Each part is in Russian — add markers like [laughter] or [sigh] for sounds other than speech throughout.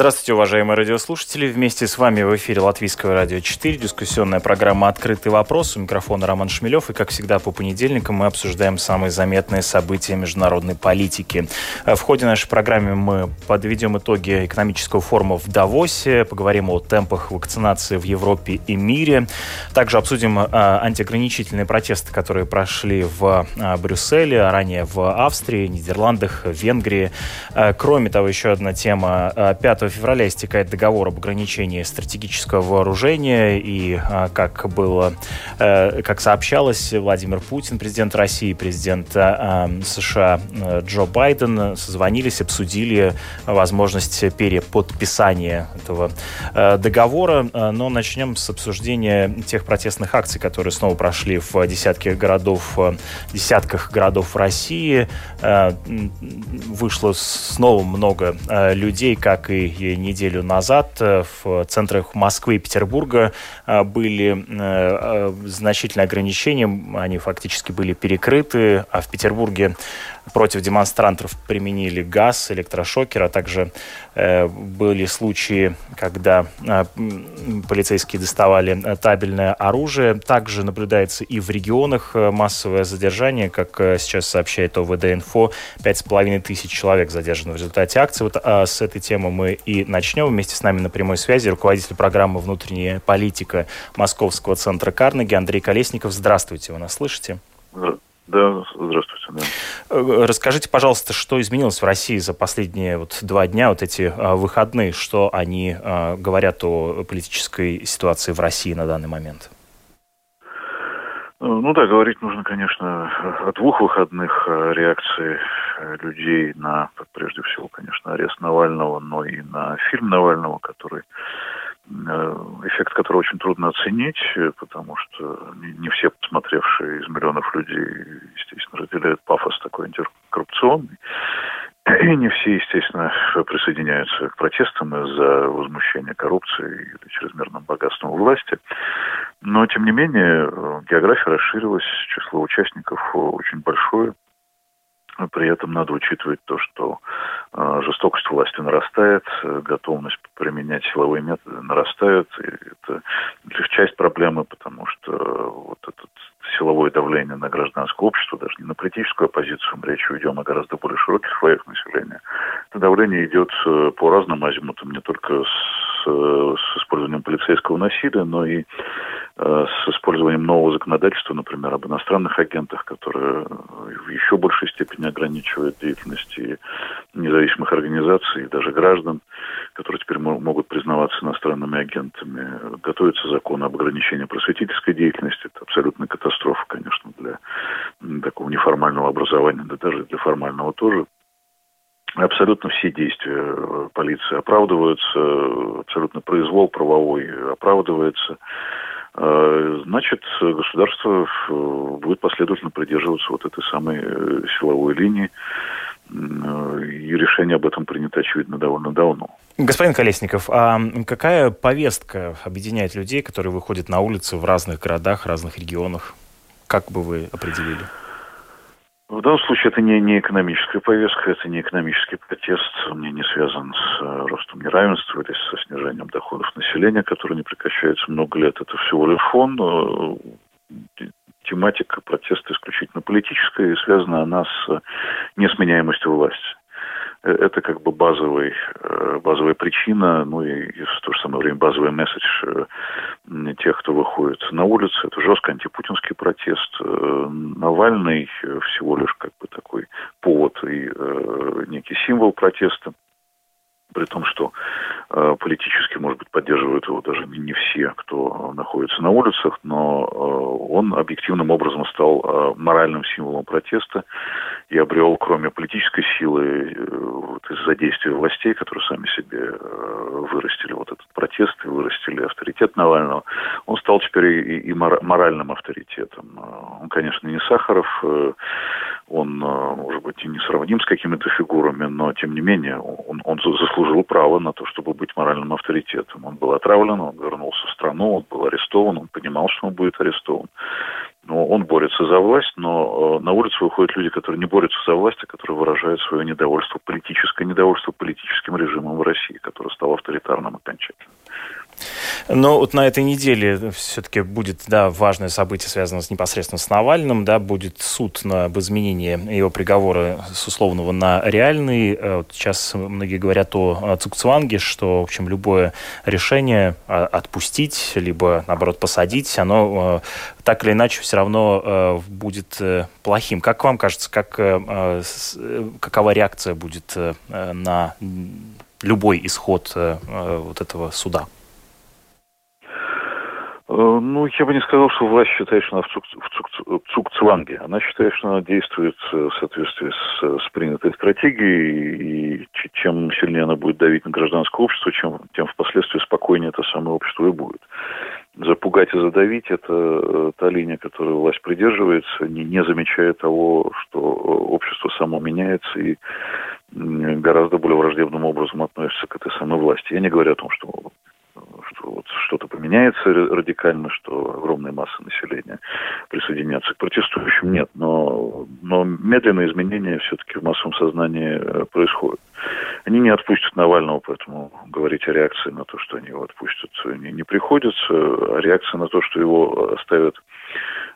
Здравствуйте, уважаемые радиослушатели. Вместе с вами в эфире Латвийского радио 4, дискуссионная программа «Открытый вопрос». У микрофона Роман Шмелев. И, как всегда, по понедельникам мы обсуждаем самые заметные события международной политики. В ходе нашей программы мы подведем итоги экономического форума в Давосе, поговорим о темпах вакцинации в Европе и мире. Также обсудим а, антиограничительные протесты, которые прошли в а, Брюсселе, а ранее в Австрии, Нидерландах, Венгрии. Кроме того, еще одна тема. 5 февраля истекает договор об ограничении стратегического вооружения, и а, как было, э, как сообщалось, Владимир Путин, президент России, президент а, США э, Джо Байден созвонились, обсудили возможность переподписания этого э, договора. Но начнем с обсуждения тех протестных акций, которые снова прошли в десятке городов, десятках городов России. Вышло снова много людей, как и неделю назад э, в центрах Москвы и Петербурга э, были э, значительные ограничения, они фактически были перекрыты, а в Петербурге Против демонстрантов применили газ, электрошокер, а также э, были случаи, когда э, полицейские доставали э, табельное оружие. Также наблюдается и в регионах э, массовое задержание, как э, сейчас сообщает ОВД-инфо, 5,5 тысяч человек задержано в результате акции. Вот а с этой темы мы и начнем. Вместе с нами на прямой связи руководитель программы «Внутренняя политика» Московского центра Карнеги Андрей Колесников. Здравствуйте, вы нас слышите? Да, здравствуйте. Да. Э, расскажите, пожалуйста, что изменилось в России за последние вот два дня, вот эти а, выходные, что они а, говорят о политической ситуации в России на данный момент? Э, ну да, говорить нужно, конечно, о двух выходных реакции э, людей на, прежде всего, конечно, арест Навального, но и на фильм Навального, который Э, эффект которого очень трудно оценить, э, потому что не все посмотревшие из миллионов людей, естественно, разделяют пафос такой антикоррупционный. И не все, естественно, присоединяются к протестам из-за возмущения коррупции или чрезмерным богатством власти. Но, тем не менее, э, география расширилась, число участников очень большое. При этом надо учитывать то, что э, жестокость власти нарастает, э, готовность применять силовые методы нарастает. И это лишь часть проблемы, потому что вот это силовое давление на гражданское общество, даже не на политическую оппозицию, мы речь идем о гораздо более широких слоях населения. Это давление идет э, по разным азимутам, не только с, с использованием полицейского насилия, но и Э, с использованием нового законодательства, например, об иностранных агентах, которое в еще большей степени ограничивает деятельность и независимых организаций, и даже граждан, которые теперь могут признаваться иностранными агентами. Готовится закон об ограничении просветительской деятельности. Это абсолютная катастрофа, конечно, для такого неформального образования, да даже для формального тоже. Абсолютно все действия полиции оправдываются, абсолютно произвол правовой оправдывается. Э, значит, государство э, будет последовательно придерживаться вот этой самой э, силовой линии, и решение об этом принято, очевидно, довольно давно. Господин Колесников, а какая повестка объединяет людей, которые выходят на улицы в разных городах, разных регионах? Как бы вы определили? В данном случае это не, не экономическая повестка, это не экономический протест, он не, связан с э, ростом неравенства или со снижением доходов населения, который не прекращается много лет. Это всего лишь фон. Э, тематика протеста исключительно политическая, и связана она с несменяемостью власти. Э, это как бы базовый, э, базовая причина, ну и, и в то же самое время базовый месседж э, тех, кто выходит на улицы. Это жесткий антипутинский протест. Навальный всего лишь как бы такой повод и некий символ протеста при том, что э, политически, может быть, поддерживают его даже не, все, кто находится на улицах, но э, он объективным образом стал э, моральным символом протеста и обрел, кроме политической силы, э, вот из-за действия властей, которые сами себе э, вырастили вот этот протест и вырастили авторитет Навального, он стал теперь и, и моральным авторитетом. Он, конечно, не Сахаров, э, он, может быть, и не сравним с какими-то фигурами, но, тем не менее, он, он заслужил право на то, чтобы быть моральным авторитетом. Он был отравлен, он вернулся в страну, он был арестован, он понимал, что он будет арестован. Но он борется за власть, но на улицу выходят люди, которые не борются за власть, а которые выражают свое недовольство, политическое недовольство политическим режимом в России, который стал авторитарным окончательно. Но вот на этой неделе все-таки будет да, важное событие, связанное с, непосредственно с Навальным. Да, будет суд на, об изменении его приговора с условного на реальный. Э, вот сейчас многие говорят о Цукцванге, что в общем, любое решение а, отпустить, либо, наоборот, посадить, оно э, так или иначе все равно э, будет плохим. Как вам кажется, как, какова реакция будет на любой исход вот этого суда? Э, ну, я бы не сказал, что власть считает, что она в, цук, в, цук, в цукцванге. Она считает, что она действует э, в соответствии с, с принятой стратегией, и чем сильнее она будет давить на гражданское общество, чем, тем впоследствии спокойнее это самое общество и будет. Запугать и задавить – это э, та линия, которой власть придерживается, не, не замечая того, что общество само меняется и гораздо более враждебным образом относится к этой самой власти. Я не говорю о том, что что вот что-то поменяется радикально, что огромная масса населения присоединятся к протестующим. Нет, но, но медленные изменения все-таки в массовом сознании э, происходят. Они не отпустят Навального, поэтому говорить о реакции на то, что они его отпустят, не, не приходится. А реакция на то, что его оставят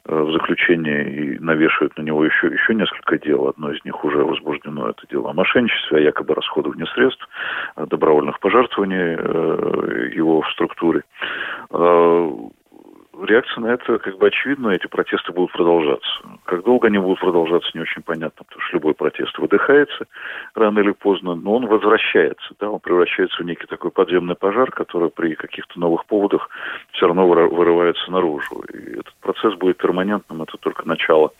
Э, в заключении и навешивают на него еще, еще несколько дел. Одно из них уже возбуждено, это дело о мошенничестве, о якобы расходовании средств, добровольных пожертвований э, его в структуре. Реакция на это как бы очевидна, эти протесты будут продолжаться. Как долго они будут продолжаться, не очень понятно, потому что любой протест выдыхается рано или поздно, но он возвращается, да, он превращается в некий такой подземный пожар, который при каких-то новых поводах все равно вырывается наружу. И этот процесс будет перманентным, это только начало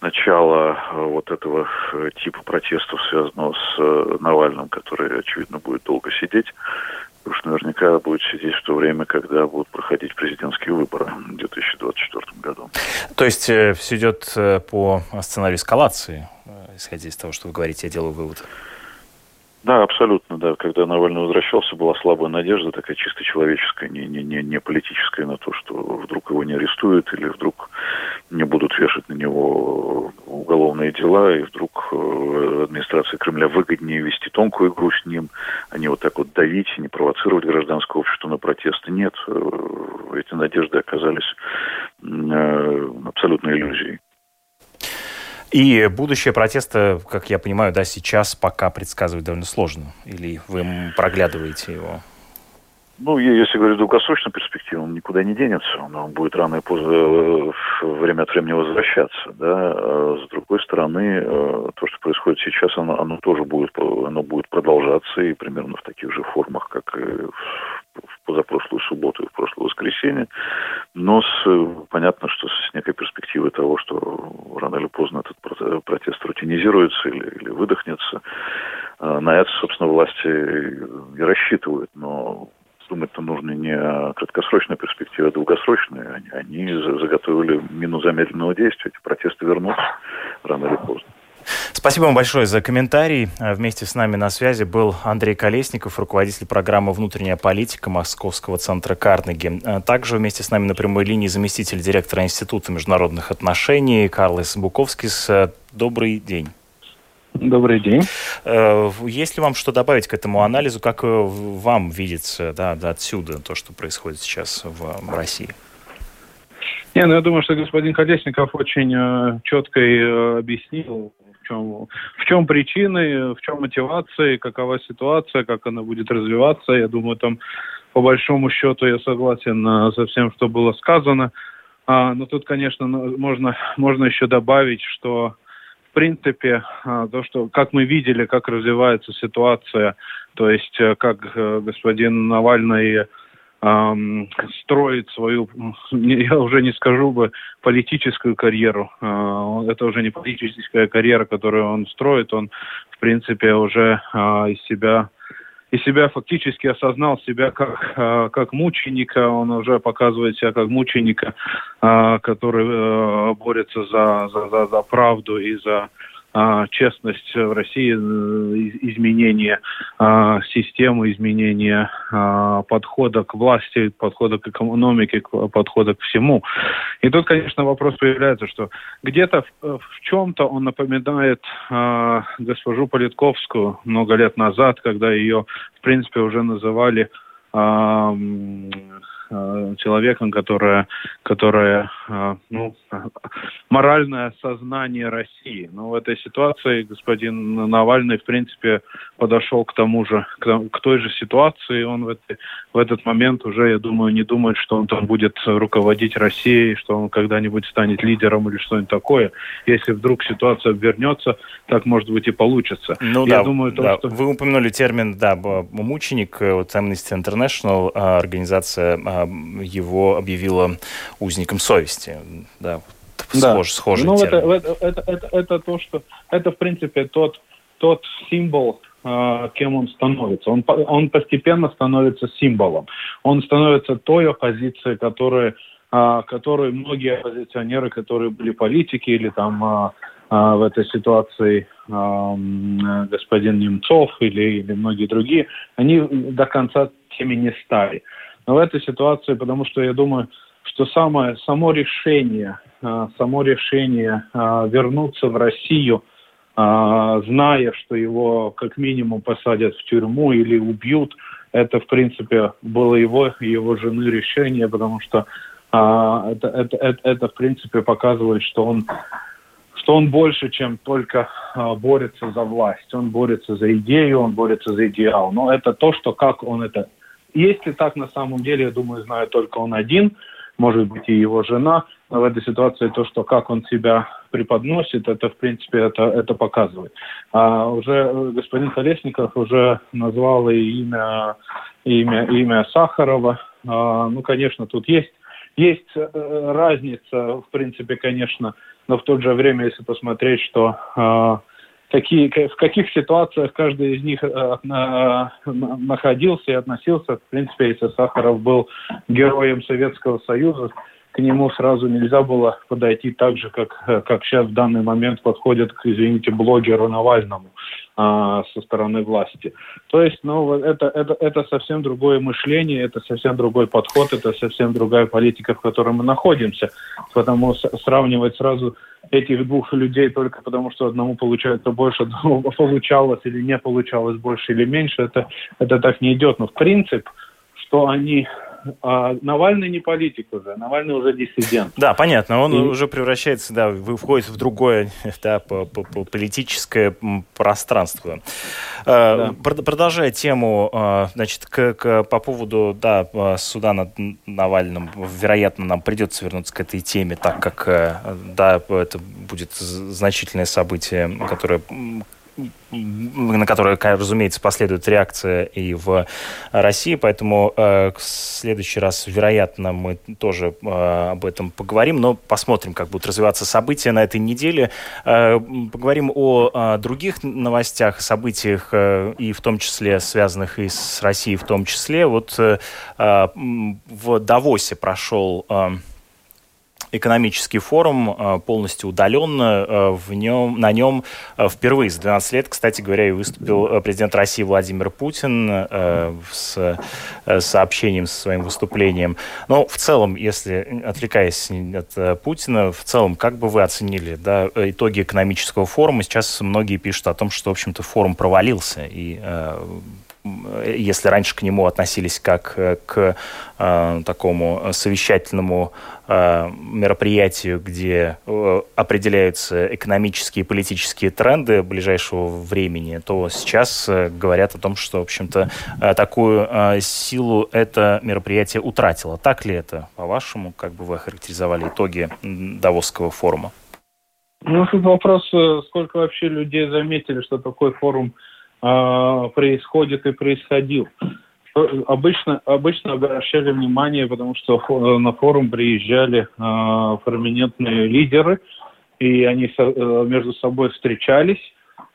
начало э, вот этого э, типа протестов, связанного с э, Навальным, который, очевидно, будет долго сидеть уж наверняка будет сидеть в то время, когда будут проходить президентские выборы в 2024 году. То есть э, все идет э, по сценарию эскалации, э, исходя из того, что вы говорите, я делаю вывод. Да, абсолютно, да. Когда Навальный возвращался, была слабая надежда, такая чисто человеческая, не, не, не, не политическая, на то, что вдруг его не арестуют или вдруг не будут вешать на него уголовные дела, и вдруг э, администрации Кремля выгоднее вести тонкую игру с ним, а не вот так вот давить, не провоцировать гражданское общество на протесты. Нет, э, эти надежды оказались э, абсолютной иллюзией. И будущее протеста, как я понимаю, да, сейчас пока предсказывать довольно сложно. Или вы проглядываете его? Ну, если говорить в долгосрочной перспективе, он никуда не денется, он будет рано и поздно э, время от времени возвращаться, да. А с другой стороны, э, то, что происходит сейчас, оно, оно тоже будет, оно будет продолжаться и примерно в таких же формах, как и в позапрошлую субботу и в прошлое воскресенье, но с, понятно, что с некой перспективой того, что рано или поздно этот протест рутинизируется или, или выдохнется, э, на это, собственно, власти и рассчитывают, но думать-то нужно не о краткосрочной перспективе, а долгосрочной. Они, они заготовили мину замедленного действия. Эти протесты вернутся рано или поздно. Спасибо вам большое за комментарий. Вместе с нами на связи был Андрей Колесников, руководитель программы «Внутренняя политика» Московского центра Карнеги. Также вместе с нами на прямой линии заместитель директора Института международных отношений Карлос Буковский. Добрый день. Добрый день. Э, есть ли вам что добавить к этому анализу? Как э, вам видится да, да, отсюда то, что происходит сейчас в России? Не, ну я думаю, что господин Колесников очень э, четко и объяснил, в чем, в чем причины, в чем мотивация, какова ситуация, как она будет развиваться. Я думаю, там по большому счету я согласен со всем, что было сказано. А, но тут, конечно, ну, можно, можно еще добавить, что принципе, а, то, что, как мы видели, как развивается ситуация, то есть э, как э, господин Навальный эм, строит свою, я уже не скажу бы, политическую карьеру. Э, это уже не политическая карьера, которую он строит, он, в принципе, уже э, из себя и себя фактически осознал себя как, э, как мученика, он уже показывает себя как мученика, э, который э, борется за, за, за, за правду и за честность в России, э, изменение а, системы, изменение а, подхода к власти, подхода к экономике, подхода к всему. И тут, конечно, вопрос появляется, что где-то в, в чем-то он напоминает госпожу Политковскую много лет назад, когда ее, в принципе, уже называли Э, человеком, которая, которая э, ну, [laughs] моральное сознание России. Но в этой ситуации господин Навальный, в принципе, подошел к тому же, к, к той же ситуации. Он в, этой, в этот момент уже, я думаю, не думает, что он там будет руководить Россией, что он когда-нибудь станет лидером или что-нибудь такое. Если вдруг ситуация обернется, так, может быть, и получится. Ну я да, думаю, то, да. Что... вы упомянули термин, да, мученик, вот Amnesty International, организация его объявила узником совести. Да, да. Схож, схожий ну, это, это, это, это, это то, что это, в принципе, тот, тот символ, э, кем он становится. Он, он постепенно становится символом. Он становится той оппозицией, которая, э, которой многие оппозиционеры, которые были политики или там э, в этой ситуации господин Немцов или, или многие другие, они до конца теми не стали. В этой ситуации, потому что я думаю, что самое, само решение, а, само решение а, вернуться в Россию, а, зная, что его как минимум посадят в тюрьму или убьют, это, в принципе, было его его жены решение, потому что это, это, это, это, в принципе, показывает, что он что он больше, чем только борется за власть. Он борется за идею, он борется за идеал. Но это то, что как он это есть ли так на самом деле, я думаю, знает только он один, может быть и его жена, но в этой ситуации то, что как он себя преподносит, это в принципе это, это показывает. А уже господин Колесников уже назвал и имя, имя, имя Сахарова. А, ну, конечно, тут есть, есть э, разница, в принципе, конечно, но в то же время, если посмотреть, что а, какие, в каких ситуациях каждый из них э, находился и относился. В принципе, если Сахаров был героем Советского Союза, к нему сразу нельзя было подойти так же, как, как сейчас в данный момент подходят к, извините, блогеру Навальному а, со стороны власти. То есть, ну, это, это, это совсем другое мышление, это совсем другой подход, это совсем другая политика, в которой мы находимся. Потому сравнивать сразу этих двух людей только потому, что одному получается больше, [laughs] одному получалось или не получалось больше или меньше, это, это так не идет. Но в принцип, что они а Навальный не политик уже, Навальный уже диссидент. Да, понятно, он и... уже превращается, да, входит в другое [laughs] да, по, по, по политическое пространство. А, да. Продолжая тему, а, значит, к, к, по поводу да, суда над Навальным, вероятно, нам придется вернуться к этой теме, так как э, да, это будет значительное событие, которое на которое, разумеется, последует реакция и в России, поэтому э, в следующий раз, вероятно, мы тоже э, об этом поговорим, но посмотрим, как будут развиваться события на этой неделе. Э, поговорим о э, других новостях, событиях, э, и в том числе связанных и с Россией в том числе. Вот э, в Давосе прошел э, экономический форум э, полностью удаленно. Э, в нем, на нем э, впервые за 12 лет, кстати говоря, и выступил президент России Владимир Путин с сообщением, со своим выступлением. Но в целом, если отвлекаясь от Путина, в целом, как бы вы оценили да, итоги экономического форума? Сейчас многие пишут о том, что, в общем-то, форум провалился, и если раньше к нему относились как к э, такому совещательному Э, мероприятию, где э, определяются экономические и политические тренды ближайшего времени, то сейчас э, говорят о том, что, в общем-то, такую силу это мероприятие утратило. Так ли это, по-вашему? Как бы вы охарактеризовали итоги Давосского форума? Ну, тут вопрос, сколько вообще людей заметили, что такой форум э, происходит и происходил. Обычно, обычно обращали внимание, потому что на форум приезжали э, проминентные лидеры, и они со, э, между собой встречались,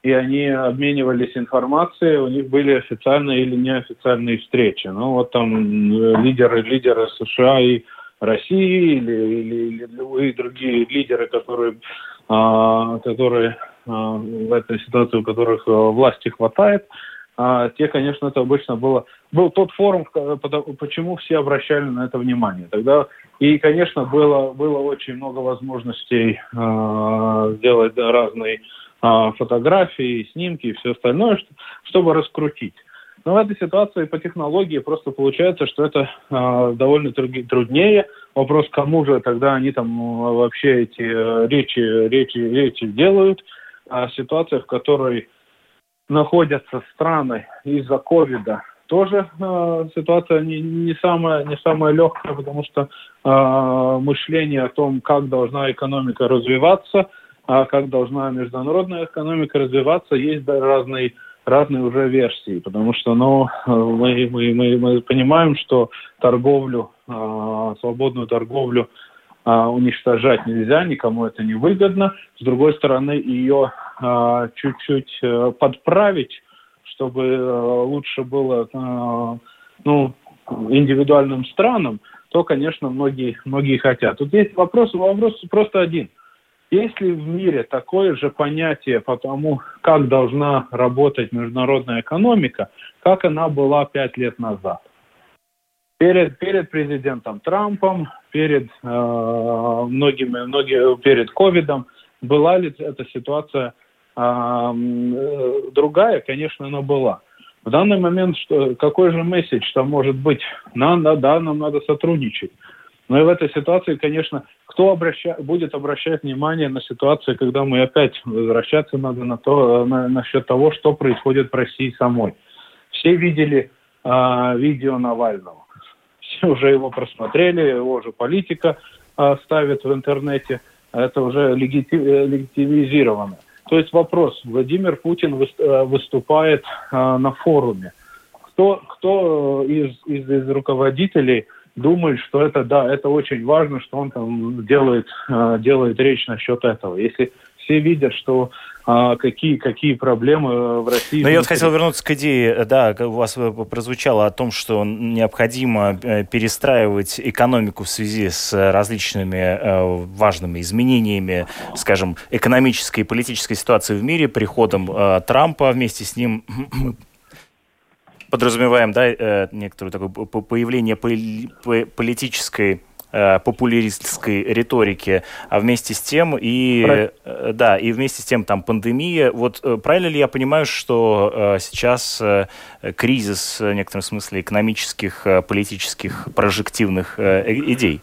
и они обменивались информацией, у них были официальные или неофициальные встречи. Ну вот там лидеры, лидеры США и России или, или, или любые другие лидеры, которые, а, которые а, в этой ситуации, у которых а, власти хватает, а, те, конечно, это обычно было был тот форум, почему все обращали на это внимание. Тогда и, конечно, было было очень много возможностей э, сделать разные э, фотографии, снимки и все остальное, чтобы раскрутить. Но в этой ситуации по технологии просто получается, что это э, довольно труднее. Вопрос, кому же тогда они там вообще эти э, речи, речи, речи делают. А ситуация, в которой находятся страны из-за ковида, тоже э, ситуация не, не, самая, не самая легкая, потому что э, мышление о том, как должна экономика развиваться, а как должна международная экономика развиваться, есть разные разные уже версии, потому что ну, мы, мы, мы, мы понимаем, что торговлю, э, свободную торговлю э, уничтожать нельзя, никому это не выгодно. С другой стороны, ее э, чуть-чуть э, подправить, чтобы э, лучше было э, ну, индивидуальным странам, то, конечно, многие, многие хотят. Тут есть вопрос, вопрос просто один – есть ли в мире такое же понятие по тому, как должна работать международная экономика, как она была пять лет назад? Перед, перед президентом Трампом, перед э, многими, многие, перед ковидом, была ли эта ситуация э, другая? Конечно, она была. В данный момент что, какой же месседж там может быть? Нам, да, да, нам надо сотрудничать. Но и в этой ситуации, конечно, кто обраща... будет обращать внимание на ситуацию, когда мы опять возвращаться надо на то, на, насчет того, что происходит в России самой. Все видели э, видео Навального. [laughs] Уже его просмотрели, его уже политика э, ставит в интернете. Это уже легити... легитимизировано. То есть вопрос. Владимир Путин выступает э, на форуме. Кто, кто из, из, из руководителей думает, что это, да, это очень важно, что он там делает, э, делает речь насчет этого. Если все видят, что а, какие, какие проблемы в России. Но я вот хотел вернуться к идее, да, у вас прозвучало о том, что необходимо э, перестраивать экономику в связи с различными э, важными изменениями, скажем, экономической и политической ситуации в мире, приходом э, Трампа, вместе с ним подразумеваем, да, э, некоторое такое появление политической э, популистской риторики, а вместе с тем и э, да и вместе с тем там пандемия. Вот правильно ли я понимаю, что сейчас кризис в некотором смысле экономических, политических, прожективных идей?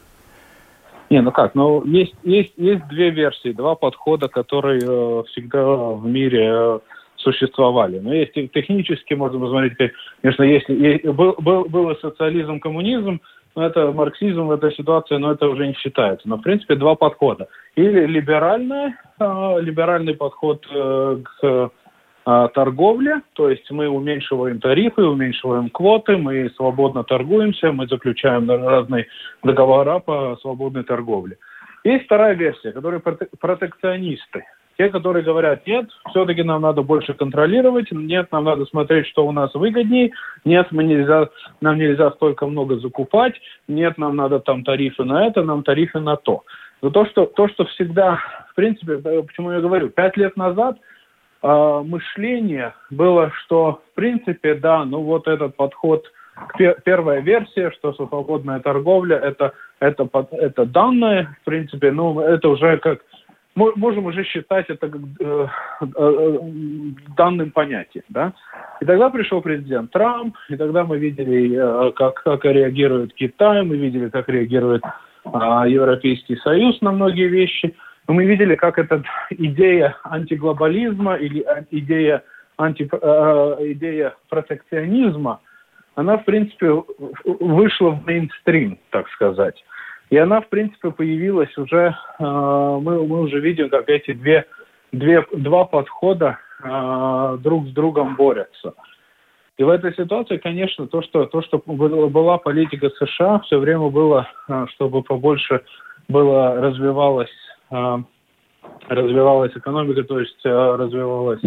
Не, ну как, ну есть есть есть две версии, два подхода, которые всегда в мире существовали. Но есть технически, можно посмотреть, конечно, если был, был, был социализм, коммунизм, но это марксизм в этой ситуации, но это уже не считается. Но, в принципе, два подхода. Или либеральный, э, либеральный подход э, к э, торговле, то есть мы уменьшиваем тарифы, уменьшиваем квоты, мы свободно торгуемся, мы заключаем разные договора по свободной торговле. Есть вторая версия, которые протекционисты. Те, которые говорят, нет, все-таки нам надо больше контролировать, нет, нам надо смотреть, что у нас выгоднее, нет, мы нельзя, нам нельзя столько много закупать, нет, нам надо там тарифы на это, нам тарифы на то. Но то, что, то, что всегда, в принципе, почему я говорю, пять лет назад э, мышление было, что, в принципе, да, ну вот этот подход, первая версия, что свободная торговля, это, это, это данные, в принципе, ну, это уже как можем уже считать это э, э, э, данным понятием. Да? И тогда пришел президент Трамп, и тогда мы видели, э, как, как реагирует Китай, мы видели, как реагирует э, Европейский Союз на многие вещи. Но мы видели, как эта идея антиглобализма или идея, анти, э, идея протекционизма, она, в принципе, вышла в мейнстрим, так сказать. И она, в принципе, появилась уже, э, мы, мы уже видим, как эти две, две, два подхода э, друг с другом борются. И в этой ситуации, конечно, то, что, то, что была политика США, все время было, э, чтобы побольше было развивалась, развивалась экономика, то есть развивалась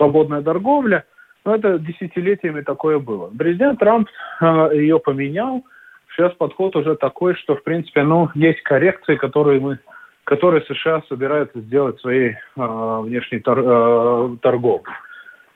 свободная торговля, но это десятилетиями такое было. Президент Трамп э, ее поменял, сейчас подход уже такой, что, в принципе, ну, есть коррекции, которые мы которые США собираются сделать своей э, внешней тор, э, торговлей.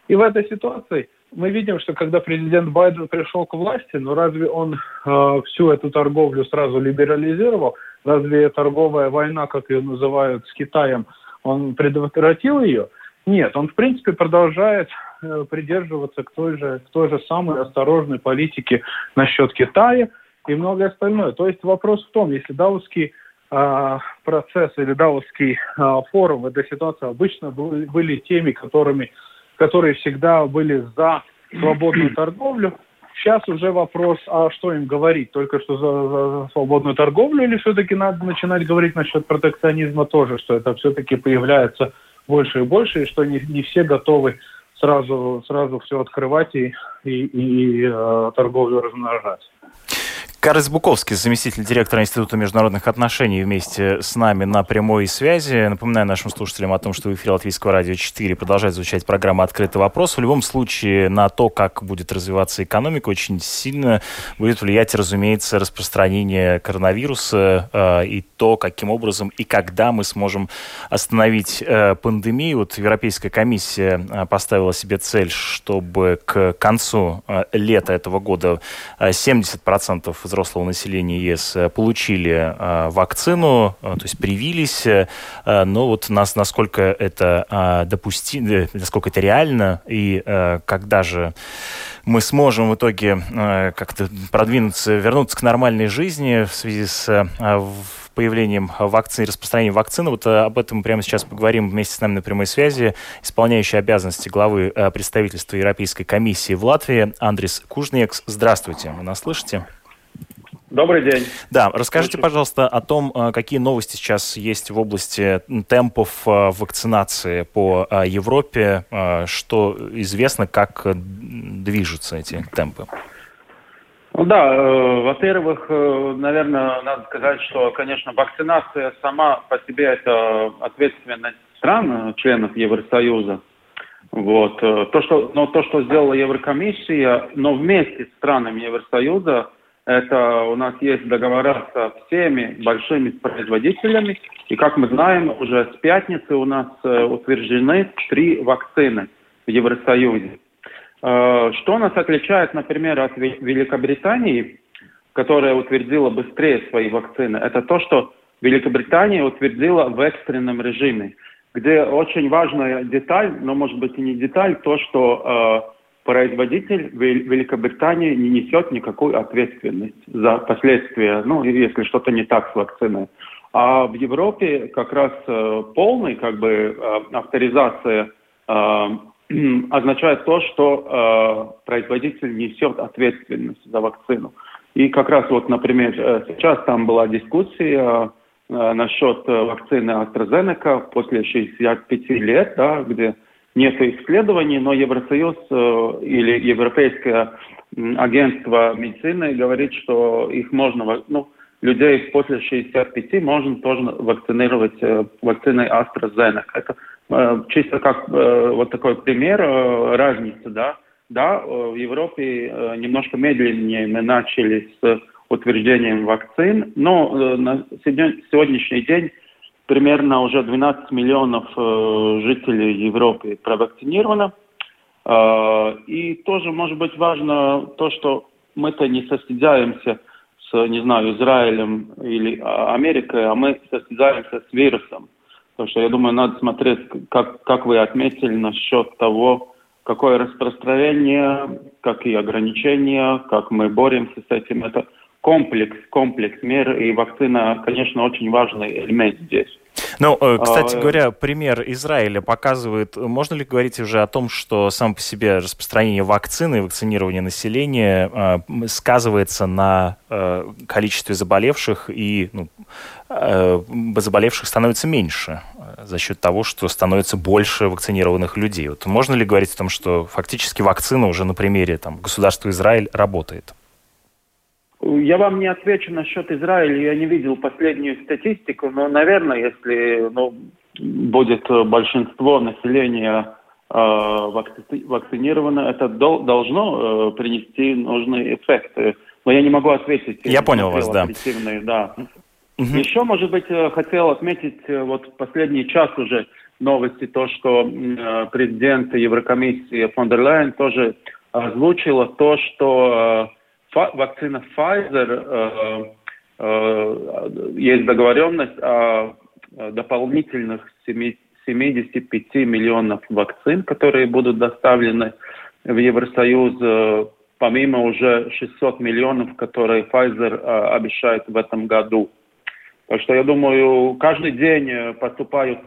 И в этой ситуации мы видим, что когда президент Байден пришел к власти, ну разве он э, всю эту торговлю сразу либерализировал? Разве торговая война, как ее называют, с Китаем, он предотвратил ее? Нет, он в принципе продолжает э, придерживаться к той, же, к той же самой осторожной политике насчет Китая и многое остальное. То есть вопрос в том, если даусский э, процесс или даусский э, форум в этой ситуации обычно были, были теми, которыми которые всегда были за свободную [clears throat] торговлю. Сейчас уже вопрос, а что им говорить? Только что за, за свободную торговлю или все-таки надо начинать говорить насчет протекционизма тоже, что это все-таки появляется больше и больше, и что не, не все готовы сразу, сразу все открывать и, и, и э, торговлю размножать. Карс Буковский, заместитель директора Института международных отношений, вместе с нами на прямой связи. Напоминаю нашим слушателям о том, что в эфире Латвийского радио 4 продолжает звучать программа «Открытый вопрос». В любом случае на то, как будет развиваться экономика, очень сильно будет влиять, разумеется, распространение коронавируса э, и то, каким образом и когда мы сможем остановить э, пандемию. Вот Европейская комиссия э, поставила себе цель, чтобы к концу э, лета этого года 70% э, взрослого населения ЕС э, получили э, вакцину, э, то есть привились, но вот нас, насколько это допустимо, насколько это реально, и когда же мы сможем в итоге как-то продвинуться, вернуться к нормальной жизни в связи с появлением вакцины, распространением вакцины. Вот об этом прямо сейчас поговорим вместе с нами на прямой связи. Исполняющий обязанности главы представительства Европейской комиссии в Латвии Андрис Кужнекс. Здравствуйте, вы нас слышите? Добрый день. Да, расскажите, пожалуйста, о том, э, какие новости сейчас есть в области темпов э, вакцинации по э, Европе, что известно, как движутся эти темпы. Ну да, во-первых, наверное, надо сказать, что, конечно, вакцинация сама по себе это ответственность стран, членов Евросоюза. Вот. То, что, но то, что сделала Еврокомиссия, но вместе с странами Евросоюза – это у нас есть договора со всеми большими производителями. И как мы знаем, уже с пятницы у нас э, утверждены три вакцины в Евросоюзе. Э, что нас отличает, например, от Великобритании, которая утвердила быстрее свои вакцины, это то, что Великобритания утвердила в экстренном режиме, где очень важная деталь, но может быть и не деталь, то, что э, производитель Великобритании не несет никакой ответственности за последствия, ну, если что-то не так с вакциной. А в Европе как раз э, полная как бы э, авторизация э, [clears throat] означает то, что производитель несет ответственность за вакцину. И как раз вот, например, сейчас там была дискуссия насчет вакцины AstraZeneca после 65 лет, да, где нет исследований, но Евросоюз э, или Европейское агентство медицины говорит, что их можно, ну, людей после 65 можно тоже вакцинировать э, вакциной AstraZeneca. Это э, чисто как вот такой пример разницы, да. Да, в Европе немножко медленнее мы начали с утверждением вакцин, но на сегодняшний день примерно уже 12 миллионов э, жителей Европы провакцинировано. Э, и тоже, может быть, важно то, что мы-то не состязаемся с, не знаю, Израилем или а, Америкой, а мы состязаемся с вирусом. Потому что, я думаю, надо смотреть, как, как вы отметили насчет того, какое распространение, какие ограничения, как мы боремся с этим. Это комплекс, комплекс мер, и вакцина, конечно, очень важный элемент здесь. Ну, э, кстати а, говоря, пример Израиля показывает, можно ли говорить уже о том, что сам по себе распространение вакцины, вакцинирование населения э, сказывается на э, количестве заболевших и ну, заболевших становится меньше за счет того, что становится больше вакцинированных людей. Вот можно ли говорить о том, что фактически вакцина уже на примере там, государства Израиль работает? Я вам не отвечу насчет Израиля, я не видел последнюю статистику, но, наверное, если ну, будет большинство населения вакцинированы, это должно принести нужный эффект. Но я не могу ответить. Я понял вас, да. да. Угу. Еще, может быть, хотел отметить вот последний час уже новости, то, что президент Еврокомиссии фон дер Лейн тоже озвучила то, что вакцина Pfizer есть договоренность о дополнительных 75 миллионов вакцин, которые будут доставлены в Евросоюз, помимо уже 600 миллионов, которые Pfizer обещает в этом году. Так что я думаю, каждый день поступают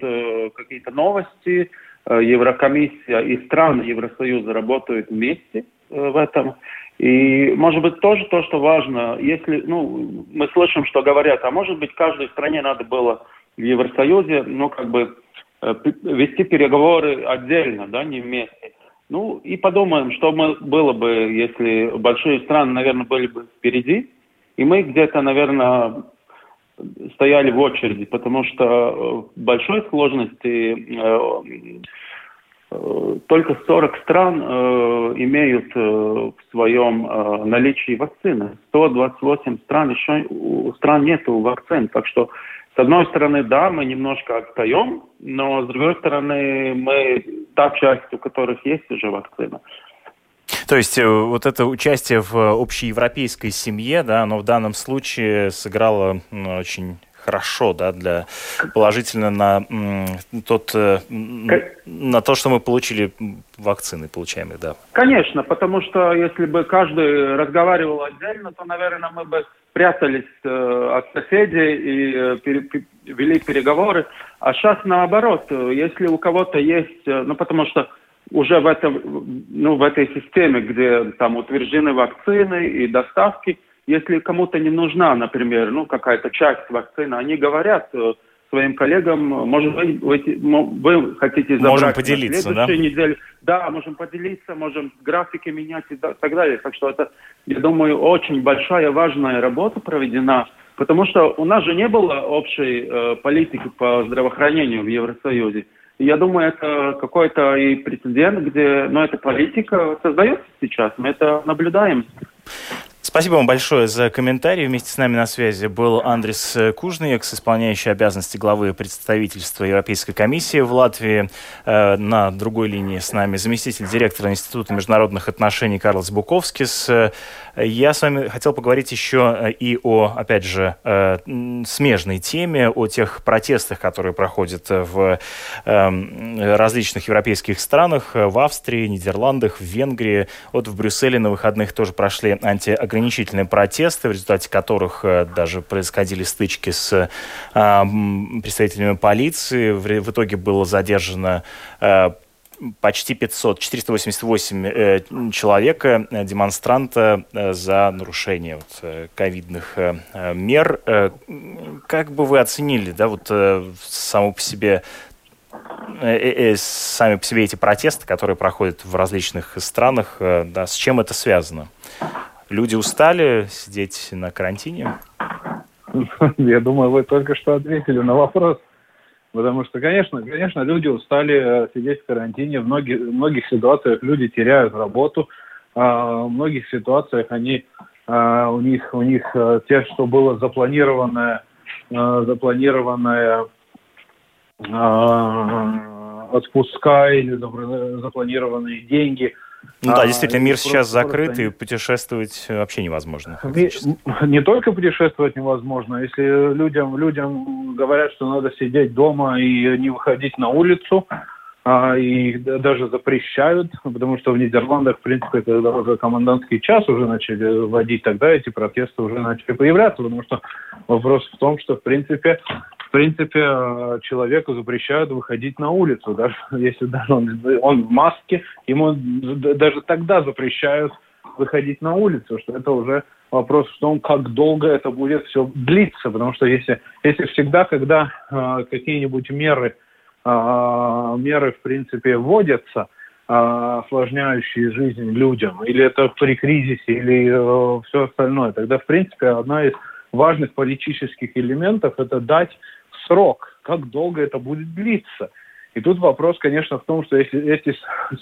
какие-то новости, Еврокомиссия и страны Евросоюза работают вместе в этом. И, может быть, тоже то, что важно, если, ну, мы слышим, что говорят, а может быть, каждой стране надо было в Евросоюзе, ну, как бы, э, вести переговоры отдельно, да, не вместе. Ну, и подумаем, что мы, было бы, если большие страны, наверное, были бы впереди, и мы где-то, наверное, стояли в очереди, потому что в большой сложности э, Э, только 40 стран э, имеют э, в своем э, наличии вакцины. 128 стран еще у стран нету вакцин. Так что, с одной стороны, да, мы немножко отстаем, но с другой стороны, мы та часть, у которых есть уже вакцина. То есть э, вот это участие в общеевропейской семье, да, оно в данном случае сыграло очень хорошо, да, для положительно на тот э, на то, что мы получили вакцины, получаемые, да. Конечно, потому что если бы каждый разговаривал отдельно, то, наверное, мы бы прятались э, от соседей и э, вели переговоры. А сейчас наоборот, если у кого-то есть, ну потому что уже в этом, ну в этой системе, где там утверждены вакцины и доставки, если кому-то не нужна, например, ну, какая-то часть вакцины, они говорят э, своим коллегам, может быть, вы, вы хотите забрать можем поделиться, на да? неделе. Да, можем поделиться, можем графики менять и так далее. Так что это, я думаю, очень большая, важная работа проведена, потому что у нас же не было общей э, политики по здравоохранению в Евросоюзе. я думаю, это какой-то и прецедент, где, ну, эта политика создается сейчас, мы это наблюдаем. Спасибо вам большое за комментарий. Вместе с нами на связи был Андрис Кужный, экс-исполняющий обязанности главы представительства Европейской комиссии в Латвии. Э, на другой линии с нами заместитель директора Института международных отношений Карлос Буковскис. Я с вами хотел поговорить еще э, и о, опять же, э, смежной теме, о тех протестах, которые проходят в эм, различных европейских странах, в Австрии, Нидерландах, в Венгрии. Вот в Брюсселе на выходных тоже прошли антиограничительные протесты, в результате которых э, даже происходили стычки с представителями полиции. В итоге было задержано почти 500, 488 э, человека, э, демонстранта э, за нарушение вот, э, ковидных э, мер. Э, как бы вы оценили, да, вот э, само по себе э, э, сами по себе эти протесты, которые проходят в различных странах, э, да, с чем это связано? Люди устали сидеть на карантине? [laughs] Я думаю, вы только что ответили на вопрос. Потому что, конечно, конечно, люди устали э, сидеть в карантине. В многих, в многих ситуациях люди теряют работу. А в многих ситуациях они, а, у них, у них э, те, что было запланированное, э, запланированное а, отпуска или запланированные деньги – ну да, действительно, мир сейчас закрыт, и путешествовать вообще невозможно. Не, не только путешествовать невозможно. Если людям, людям говорят, что надо сидеть дома и не выходить на улицу, а, и даже запрещают, потому что в Нидерландах, в принципе, когда уже комендантский час уже начали вводить, тогда эти протесты уже начали появляться, потому что вопрос в том, что, в принципе, в принципе, э, человеку запрещают выходить на улицу, даже [laughs] если даже он, он в маске, ему даже тогда запрещают выходить на улицу, что это уже вопрос в том, как долго это будет все длиться, потому что если, если всегда, когда э, какие-нибудь меры, меры, в принципе, вводятся, э, осложняющие жизнь людям, или это при кризисе, или э, все остальное, тогда, в принципе, одна из важных политических элементов – это дать срок, как долго это будет длиться. И тут вопрос, конечно, в том, что если эти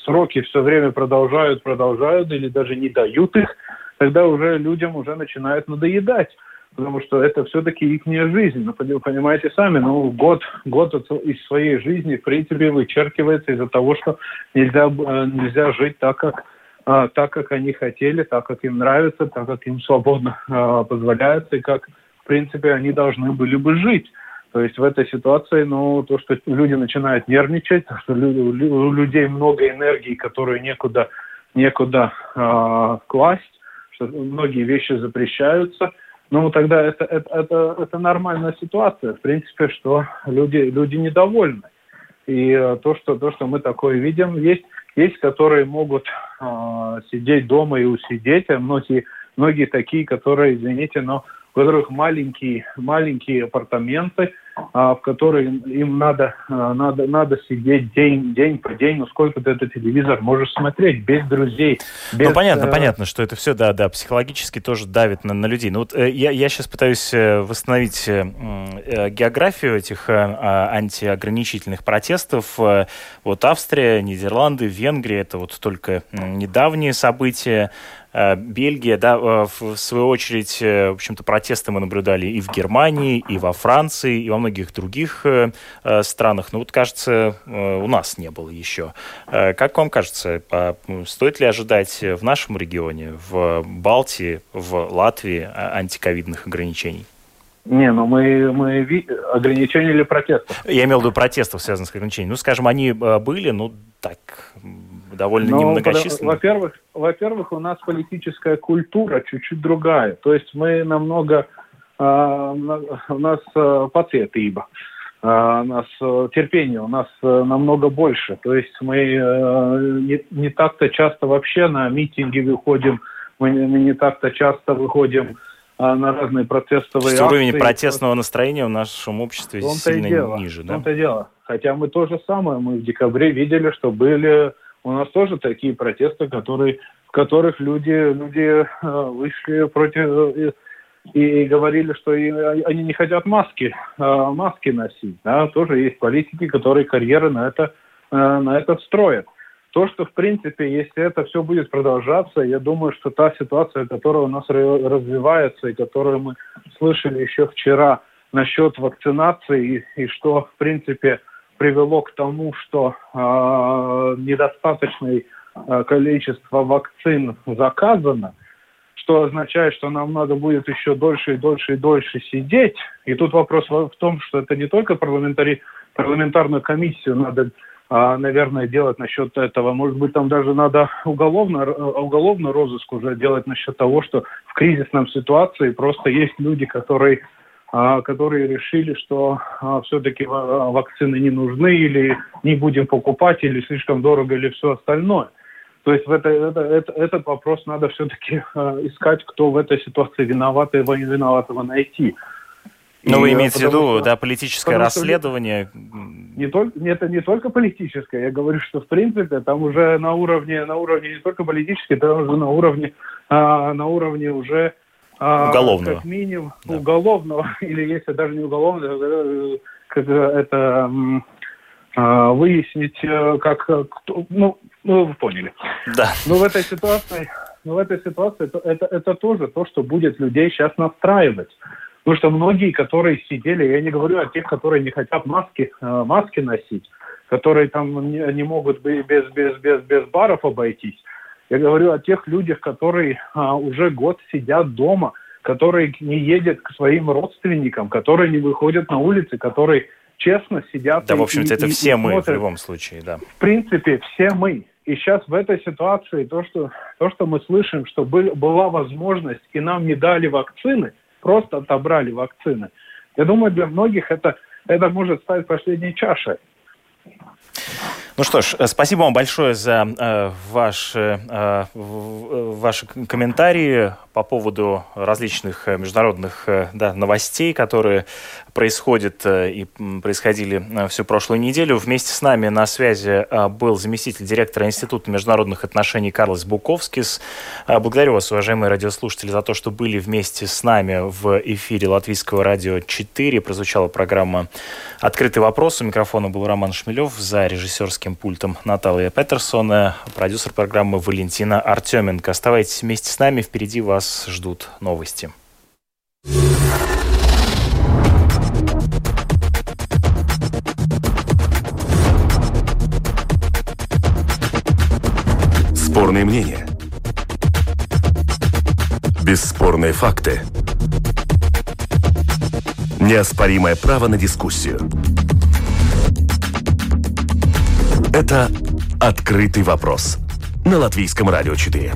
сроки все время продолжают, продолжают или даже не дают их, тогда уже людям уже начинает надоедать потому что это все-таки их жизнь. Ну, понимаете сами, ну, год, год из своей жизни, в принципе, вычеркивается из-за того, что нельзя, э, нельзя жить так, как а, так, как они хотели, так, как им нравится, так, как им свободно а, позволяется, и как, в принципе, они должны были бы жить. То есть в этой ситуации, ну, то, что люди начинают нервничать, то, что у людей много энергии, которую некуда, некуда э, класть, что многие вещи запрещаются, ну, тогда это, это, это, это нормальная ситуация, в принципе, что люди, люди недовольны. И э, то, что, то, что мы такое видим, есть, есть которые могут э, сидеть дома и усидеть, а многие, многие такие, которые, извините, но у которых маленькие, маленькие апартаменты, в которые им надо, а, надо, надо сидеть день, день по день, ну сколько ты этот телевизор можешь смотреть без друзей. Ну, без, ну понятно, э... понятно, что это все, да, да, психологически тоже давит на, на людей. Ну вот э, я, я сейчас пытаюсь э, восстановить географию этих а, антиограничительных протестов. Вот Австрия, Нидерланды, Венгрия, это вот только недавние события. Э, Бельгия, да, э, в свою очередь, э, в общем-то, протесты мы наблюдали и в Германии, и во Франции, и во многих других странах. Но вот, кажется, у нас не было еще. Как вам кажется, стоит ли ожидать в нашем регионе, в Балтии, в Латвии антиковидных ограничений? Не, ну мы, мы ви... ограничения или протестов? Я имел в виду протестов, связанных с ограничениями. Ну, скажем, они были, ну, так, довольно ну, немногочисленны. Во-первых, во-первых, у нас политическая культура чуть-чуть другая. То есть мы намного... Э, у нас э, пациентиба. Uh, у нас uh, терпение у нас uh, намного больше. То есть мы не, не так-то часто вообще на митинги выходим, мы, мы не так-то часто выходим на разные протестовые акции. Уровень протестного настроения в нашем обществе сильно дело, ниже, да? В дело. Хотя мы то же самое, мы в декабре видели, что были у нас тоже такие протесты, которые, в которых люди, люди э, вышли против э, и, и говорили, что и, они не хотят маски, э, маски носить. Да? Тоже есть политики, которые карьеры на это, на это строят. То, что, в принципе, если это все будет продолжаться, я думаю, что та ситуация, которая у нас развивается и которую мы слышали еще вчера насчет вакцинации и, и что, в принципе, привело к тому, что э, недостаточное э, количество вакцин заказано, что означает, что нам надо будет еще дольше и дольше и дольше сидеть. И тут вопрос в том, что это не только парламентари, парламентарную комиссию надо, а, наверное, делать насчет этого. Может быть, там даже надо уголовно, уголовный розыск уже делать насчет того, что в кризисном ситуации просто есть люди, которые а, которые решили, что а, все-таки вакцины не нужны или не будем покупать, или слишком дорого, или все остальное. То есть в это, это, это, этот вопрос надо все-таки а, искать, кто в этой ситуации виноват и виноватого найти. Но вы имеете в виду, что, да, политическое расследование? Не только, это не только политическое. Я говорю, что в принципе там уже на уровне, на уровне не только политическое, там уже на уровне, а, на уровне уже а, уголовного. Как минимум да. уголовного, [laughs] или если даже не уголовного, как это а, выяснить, э, как кто, ну, ну, вы поняли. Да. Но в этой ситуации, но в этой ситуации это, это, это тоже то, что будет людей сейчас настраивать. Потому что многие, которые сидели, я не говорю о тех, которые не хотят маски, э, маски носить, которые там не, не могут без, без, без, без баров обойтись, я говорю о тех людях, которые а, уже год сидят дома, которые не едут к своим родственникам, которые не выходят на улицы, которые честно сидят. Да, и, в общем-то, это и, все и мы смотрят. в любом случае, да. В принципе, все мы. И сейчас в этой ситуации то, что, то, что мы слышим, что был, была возможность, и нам не дали вакцины, просто отобрали вакцины. Я думаю, для многих это, это может стать последней чашей. Ну что ж, э, спасибо вам большое за э, ваши, э, ваши комментарии по поводу различных э, международных э, да, новостей, которые происходят э, и происходили всю прошлую неделю. Вместе с нами на связи был заместитель директора Института международных отношений Карлос Буковскис. Благодарю вас, уважаемые радиослушатели, за то, что были вместе с нами в эфире Латвийского радио 4. Прозвучала программа «Открытый вопрос». У микрофона был Роман Шмелев, за режиссерским пультом Наталья Петерсона, продюсер программы Валентина Артеменко. Оставайтесь вместе с нами, впереди вас нас ждут новости. Спорные мнения. Бесспорные факты. Неоспоримое право на дискуссию. Это «Открытый вопрос» на Латвийском радио 4.